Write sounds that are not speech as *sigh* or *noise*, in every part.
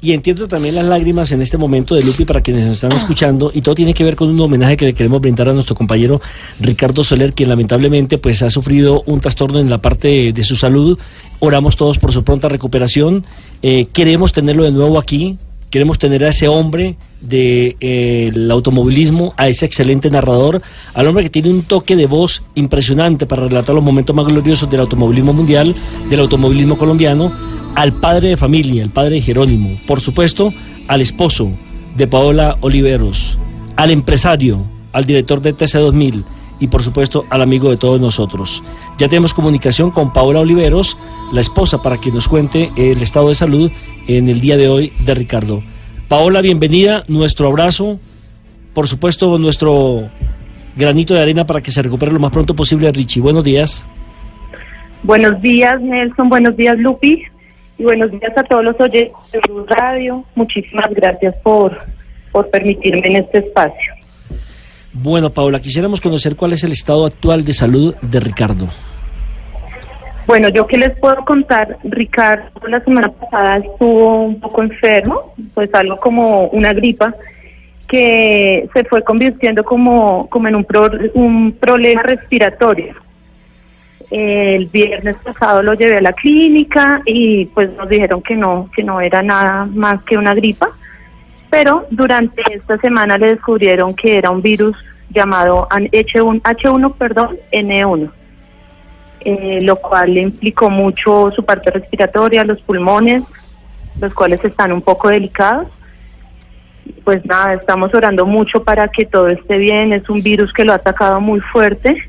Y entiendo también las lágrimas en este momento de Lupi para quienes nos están escuchando y todo tiene que ver con un homenaje que le queremos brindar a nuestro compañero Ricardo Soler, quien lamentablemente pues ha sufrido un trastorno en la parte de su salud. Oramos todos por su pronta recuperación. Eh, queremos tenerlo de nuevo aquí. Queremos tener a ese hombre del de, eh, automovilismo, a ese excelente narrador, al hombre que tiene un toque de voz impresionante para relatar los momentos más gloriosos del automovilismo mundial, del automovilismo colombiano al padre de familia, el padre Jerónimo, por supuesto, al esposo de Paola Oliveros, al empresario, al director de TC2000 y por supuesto al amigo de todos nosotros. Ya tenemos comunicación con Paola Oliveros, la esposa, para que nos cuente el estado de salud en el día de hoy de Ricardo. Paola, bienvenida, nuestro abrazo, por supuesto nuestro granito de arena para que se recupere lo más pronto posible Richie. Buenos días. Buenos días, Nelson. Buenos días, Lupi y buenos días a todos los oyentes de Blue Radio. Muchísimas gracias por, por permitirme en este espacio. Bueno, Paula, quisiéramos conocer cuál es el estado actual de salud de Ricardo. Bueno, yo que les puedo contar, Ricardo la semana pasada estuvo un poco enfermo, pues algo como una gripa que se fue convirtiendo como, como en un, un problema respiratorio el viernes pasado lo llevé a la clínica y pues nos dijeron que no, que no era nada más que una gripa, pero durante esta semana le descubrieron que era un virus llamado H1, H1 perdón, N1, eh, lo cual le implicó mucho su parte respiratoria, los pulmones, los cuales están un poco delicados. Pues nada, estamos orando mucho para que todo esté bien, es un virus que lo ha atacado muy fuerte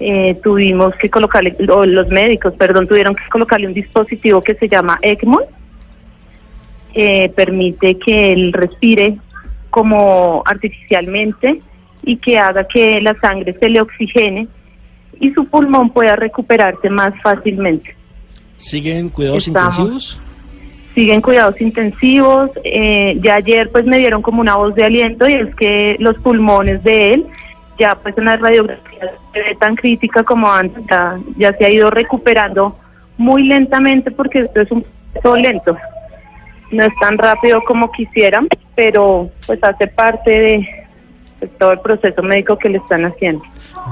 eh, tuvimos que colocarle, los médicos, perdón, tuvieron que colocarle un dispositivo que se llama ECMO, eh, permite que él respire como artificialmente y que haga que la sangre se le oxigene y su pulmón pueda recuperarse más fácilmente. ¿Siguen cuidados intensivos? Siguen cuidados intensivos. Eh, ya ayer pues me dieron como una voz de aliento y es que los pulmones de él ya pues en la radiografía tan crítica como antes, ya, se ha ido recuperando muy lentamente porque esto es un proceso lento. No es tan rápido como quisieran, pero pues hace parte de, todo el proceso médico que le están haciendo.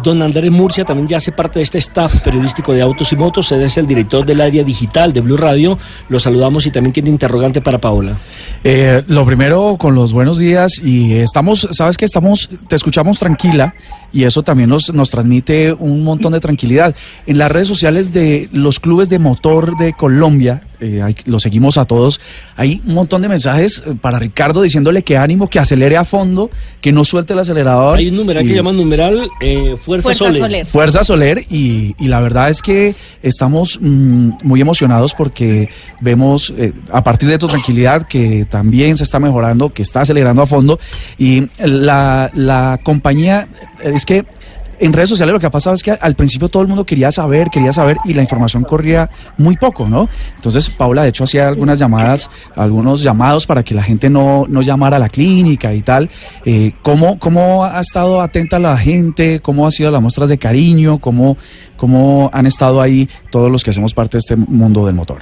Don Andrés Murcia también ya hace parte de este staff periodístico de Autos y Motos, él es el director del área digital de Blue Radio. Lo saludamos y también tiene interrogante para Paola. Eh, lo primero, con los buenos días y estamos, sabes que estamos, te escuchamos tranquila y eso también nos, nos transmite un montón de tranquilidad. En las redes sociales de los clubes de motor de Colombia, eh, lo seguimos a todos, hay un montón de mensajes eh, para Ricardo diciéndole que ánimo, que acelere a fondo, que no suelte el acelerador. Hay un numeral que llama numeral eh, Fuerza, Soler. Fuerza Soler y, la verdad es que estamos mm, muy emocionados porque vemos a partir de tu tranquilidad que también se está mejorando, que está acelerando a fondo y la, la compañía es que en redes sociales lo que ha pasado es que al principio todo el mundo quería saber, quería saber y la información corría muy poco, ¿no? Entonces Paula de hecho hacía algunas llamadas, algunos llamados para que la gente no, no llamara a la clínica y tal. Eh, ¿cómo, ¿Cómo ha estado atenta la gente? ¿Cómo han sido las muestras de cariño? ¿Cómo, ¿Cómo han estado ahí todos los que hacemos parte de este mundo del motor?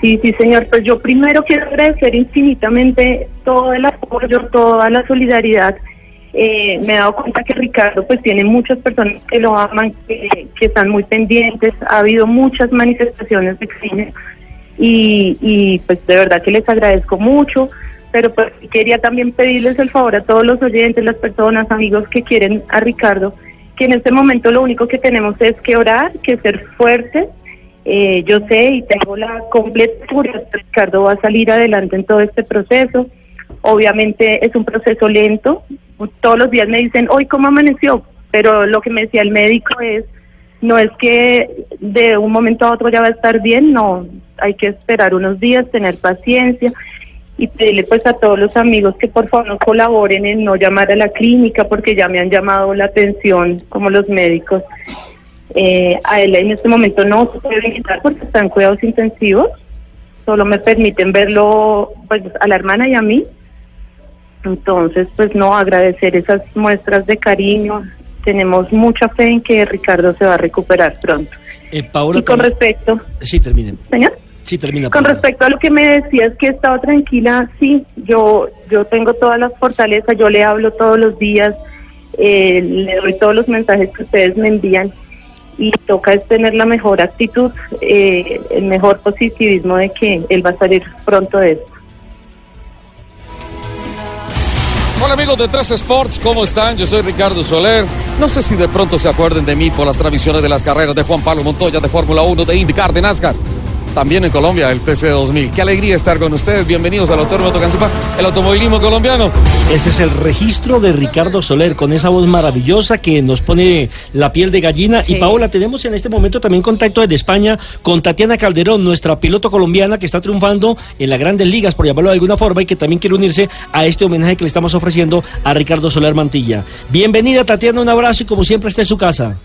Sí, sí, señor. Pues yo primero quiero agradecer infinitamente todo el apoyo, toda la solidaridad eh, me he dado cuenta que Ricardo pues tiene muchas personas que lo aman, que, están muy pendientes, ha habido muchas manifestaciones de cine y, y pues de verdad que les agradezco mucho, pero pues quería también pedirles el favor a todos los oyentes, las personas, amigos que quieren a Ricardo, que en este momento lo único que tenemos es que orar, que ser fuertes. Eh, yo sé y tengo la completa seguridad que Ricardo va a salir adelante en todo este proceso. Obviamente es un proceso lento, todos los días me dicen, hoy cómo amaneció, pero lo que me decía el médico es, no es que de un momento a otro ya va a estar bien, no, hay que esperar unos días, tener paciencia y pedirle pues a todos los amigos que por favor no colaboren en no llamar a la clínica porque ya me han llamado la atención como los médicos. Eh, a él en este momento no se puede visitar porque están cuidados intensivos, solo me permiten verlo pues a la hermana y a mí entonces, pues no, agradecer esas muestras de cariño. Tenemos mucha fe en que Ricardo se va a recuperar pronto. Eh, Paola, y con respecto... Sí, terminen. Señor. Sí, termina. Con respecto a lo que me decías que he estado tranquila, sí, yo, yo tengo todas las fortalezas, yo le hablo todos los días, eh, le doy todos los mensajes que ustedes me envían y toca es tener la mejor actitud, eh, el mejor positivismo de que él va a salir pronto de esto. Amigos de Tres Sports, ¿cómo están? Yo soy Ricardo Soler. No sé si de pronto se acuerden de mí por las transmisiones de las carreras de Juan Pablo Montoya de Fórmula 1, de IndyCar, de NASCAR. También en Colombia, el TC2000. Qué alegría estar con ustedes. Bienvenidos al Autódromo Tocancipá, el automovilismo colombiano. Ese es el registro de Ricardo Soler con esa voz maravillosa que nos pone la piel de gallina. Sí. Y Paola, tenemos en este momento también contacto desde España con Tatiana Calderón, nuestra piloto colombiana que está triunfando en las grandes ligas, por llamarlo de alguna forma, y que también quiere unirse a este homenaje que le estamos ofreciendo a Ricardo Soler Mantilla. Bienvenida, Tatiana, un abrazo y como siempre está en su casa.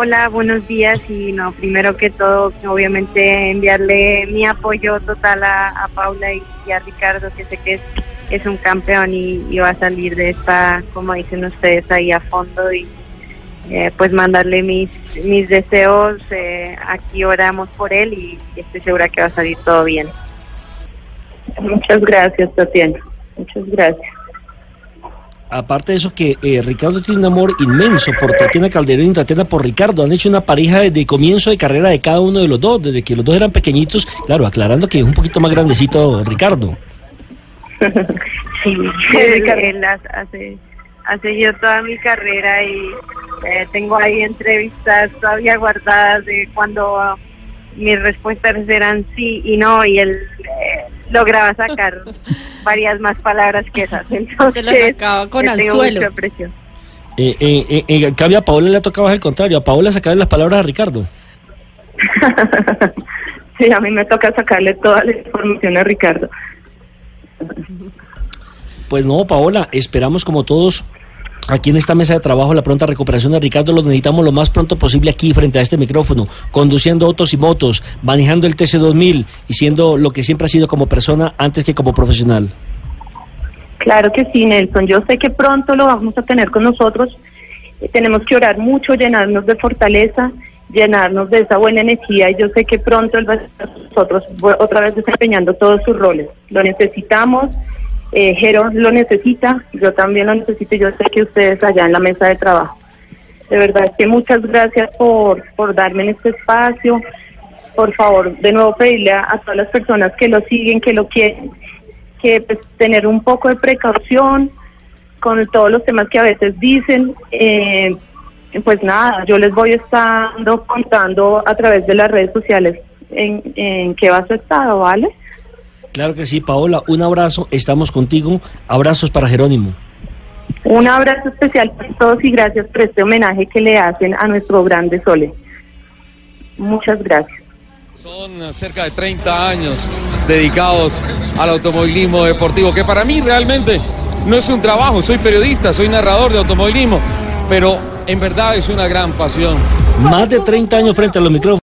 Hola, buenos días y no, primero que todo, obviamente enviarle mi apoyo total a, a Paula y, a Ricardo, que sé que es, es un campeón y, va a salir de esta, como dicen ustedes, ahí a fondo y eh, pues mandarle mis, mis deseos, eh, aquí oramos por él y estoy segura que va a salir todo bien. Muchas gracias, Tatiana. Muchas gracias. Aparte de eso que eh, Ricardo tiene un amor inmenso por Tatiana Calderón y Tatiana por Ricardo. Han hecho una pareja desde comienzo de carrera de cada uno de los dos, desde que los dos eran pequeñitos. Claro, aclarando que es un poquito más grandecito Ricardo. *laughs* Sí, Él- él, él ha- hace, ha seguido toda mi carrera y eh, tengo ahí entrevistas todavía guardadas de cuando mis respuestas eran sí y no y él lograba sacar *laughs* varias más palabras que esas. Entonces, sacaba con le tengo anzuelo. mucho aprecio. Eh, eh, eh, en cambio, a Paola le ha tocado al contrario. A Paola sacarle las palabras a Ricardo. *laughs* sí, a mí me toca sacarle toda la información a Ricardo. Pues no, Paola, esperamos como todos aquí en esta mesa de trabajo la pronta recuperación de Ricardo. Lo necesitamos lo más pronto posible aquí frente a este micrófono, conduciendo autos y motos, manejando el TC2000 y siendo lo que siempre ha sido como persona antes que como profesional. Claro que sí, Nelson. Yo sé que pronto lo vamos a tener con nosotros. Eh, tenemos que orar mucho, llenarnos de fortaleza, llenarnos de esa buena energía y yo sé que pronto él va a estar con nosotros otra vez desempeñando todos sus roles. Lo necesitamos, eh, Jero lo necesita, yo también lo necesito y yo sé que ustedes allá en la mesa de trabajo. De verdad que muchas gracias por, por darme en este espacio. Por favor, de nuevo pedirle a, todas las personas que lo siguen, que lo quieren, que pues, tener un poco de precaución con todos los temas que a veces dicen. Eh, pues nada, yo les voy estando contando a través de las redes sociales en, en qué va su estado, ¿vale? Claro que sí, Paola, un abrazo, estamos contigo. Abrazos para Jerónimo. Un abrazo especial para todos y gracias por este homenaje que le hacen a nuestro grande Sole. Muchas gracias. Son cerca de 30 años dedicados al automovilismo deportivo, que para mí realmente no es un trabajo, soy periodista, soy narrador de automovilismo, pero en verdad es una gran pasión. Más de 30 años frente a los micrófonos.